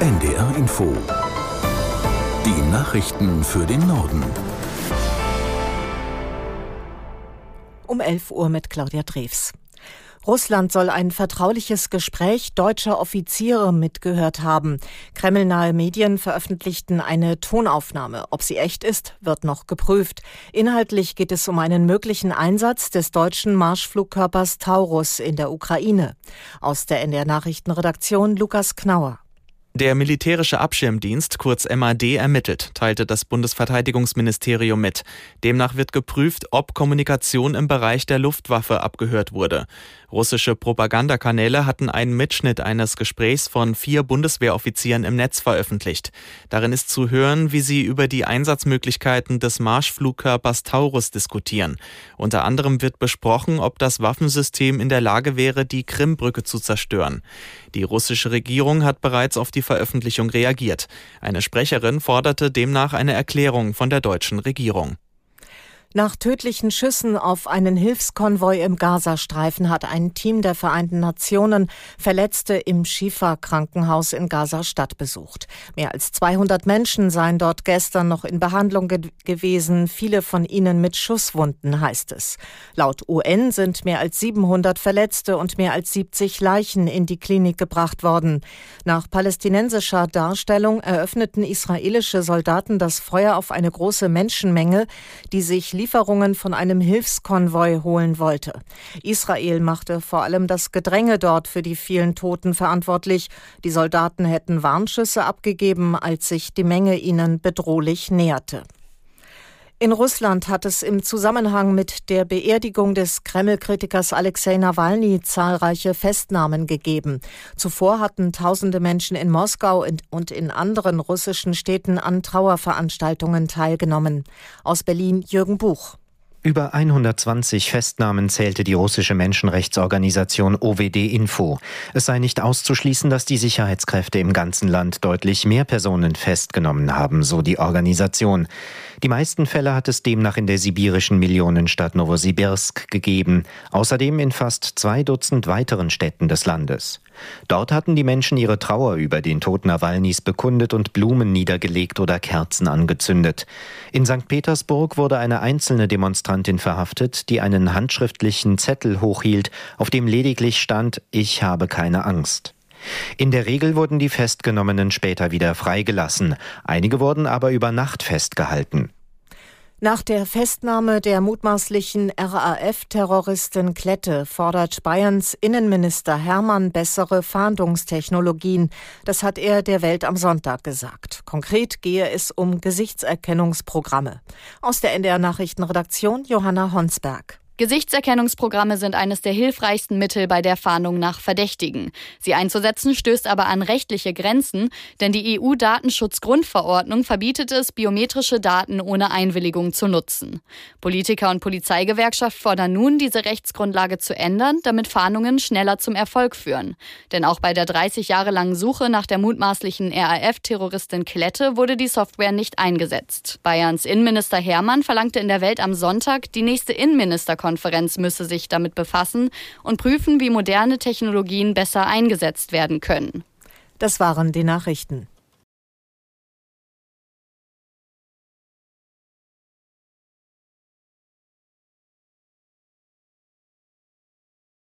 NDR Info. Die Nachrichten für den Norden. Um 11 Uhr mit Claudia Drews. Russland soll ein vertrauliches Gespräch deutscher Offiziere mitgehört haben. Kremlnahe Medien veröffentlichten eine Tonaufnahme. Ob sie echt ist, wird noch geprüft. Inhaltlich geht es um einen möglichen Einsatz des deutschen Marschflugkörpers Taurus in der Ukraine. Aus der NDR Nachrichtenredaktion Lukas Knauer. Der militärische Abschirmdienst, kurz MAD, ermittelt, teilte das Bundesverteidigungsministerium mit. Demnach wird geprüft, ob Kommunikation im Bereich der Luftwaffe abgehört wurde. Russische Propagandakanäle hatten einen Mitschnitt eines Gesprächs von vier Bundeswehroffizieren im Netz veröffentlicht. Darin ist zu hören, wie sie über die Einsatzmöglichkeiten des Marschflugkörpers Taurus diskutieren. Unter anderem wird besprochen, ob das Waffensystem in der Lage wäre, die Krimbrücke zu zerstören. Die russische Regierung hat bereits auf die Veröffentlichung reagiert. Eine Sprecherin forderte demnach eine Erklärung von der deutschen Regierung. Nach tödlichen Schüssen auf einen Hilfskonvoi im Gazastreifen hat ein Team der Vereinten Nationen Verletzte im Schifa-Krankenhaus in Gaza-Stadt besucht. Mehr als 200 Menschen seien dort gestern noch in Behandlung ge gewesen, viele von ihnen mit Schusswunden, heißt es. Laut UN sind mehr als 700 Verletzte und mehr als 70 Leichen in die Klinik gebracht worden. Nach palästinensischer Darstellung eröffneten israelische Soldaten das Feuer auf eine große Menschenmenge, die sich Lieferungen von einem Hilfskonvoi holen wollte. Israel machte vor allem das Gedränge dort für die vielen Toten verantwortlich. Die Soldaten hätten Warnschüsse abgegeben, als sich die Menge ihnen bedrohlich näherte. In Russland hat es im Zusammenhang mit der Beerdigung des Kreml-Kritikers Alexei Nawalny zahlreiche Festnahmen gegeben. Zuvor hatten tausende Menschen in Moskau und in anderen russischen Städten an Trauerveranstaltungen teilgenommen. Aus Berlin Jürgen Buch. Über 120 Festnahmen zählte die russische Menschenrechtsorganisation OWD Info. Es sei nicht auszuschließen, dass die Sicherheitskräfte im ganzen Land deutlich mehr Personen festgenommen haben, so die Organisation. Die meisten Fälle hat es demnach in der sibirischen Millionenstadt Novosibirsk gegeben, außerdem in fast zwei Dutzend weiteren Städten des Landes. Dort hatten die Menschen ihre Trauer über den Tod Nawalnys bekundet und Blumen niedergelegt oder Kerzen angezündet. In St. Petersburg wurde eine einzelne Demonstrantin verhaftet, die einen handschriftlichen Zettel hochhielt, auf dem lediglich stand Ich habe keine Angst. In der Regel wurden die Festgenommenen später wieder freigelassen, einige wurden aber über Nacht festgehalten. Nach der Festnahme der mutmaßlichen RAF-Terroristin Klette fordert Bayerns Innenminister Hermann bessere Fahndungstechnologien. Das hat er der Welt am Sonntag gesagt. Konkret gehe es um Gesichtserkennungsprogramme. Aus der NDR Nachrichtenredaktion Johanna Honsberg. Gesichtserkennungsprogramme sind eines der hilfreichsten Mittel bei der Fahndung nach Verdächtigen. Sie einzusetzen stößt aber an rechtliche Grenzen, denn die EU-Datenschutzgrundverordnung verbietet es, biometrische Daten ohne Einwilligung zu nutzen. Politiker und Polizeigewerkschaft fordern nun, diese Rechtsgrundlage zu ändern, damit Fahndungen schneller zum Erfolg führen. Denn auch bei der 30 Jahre langen Suche nach der mutmaßlichen RAF-Terroristin Klette wurde die Software nicht eingesetzt. Bayerns Innenminister Hermann verlangte in der Welt am Sonntag, die nächste Innenministerkonferenz Konferenz müsse sich damit befassen und prüfen, wie moderne Technologien besser eingesetzt werden können. Das waren die Nachrichten.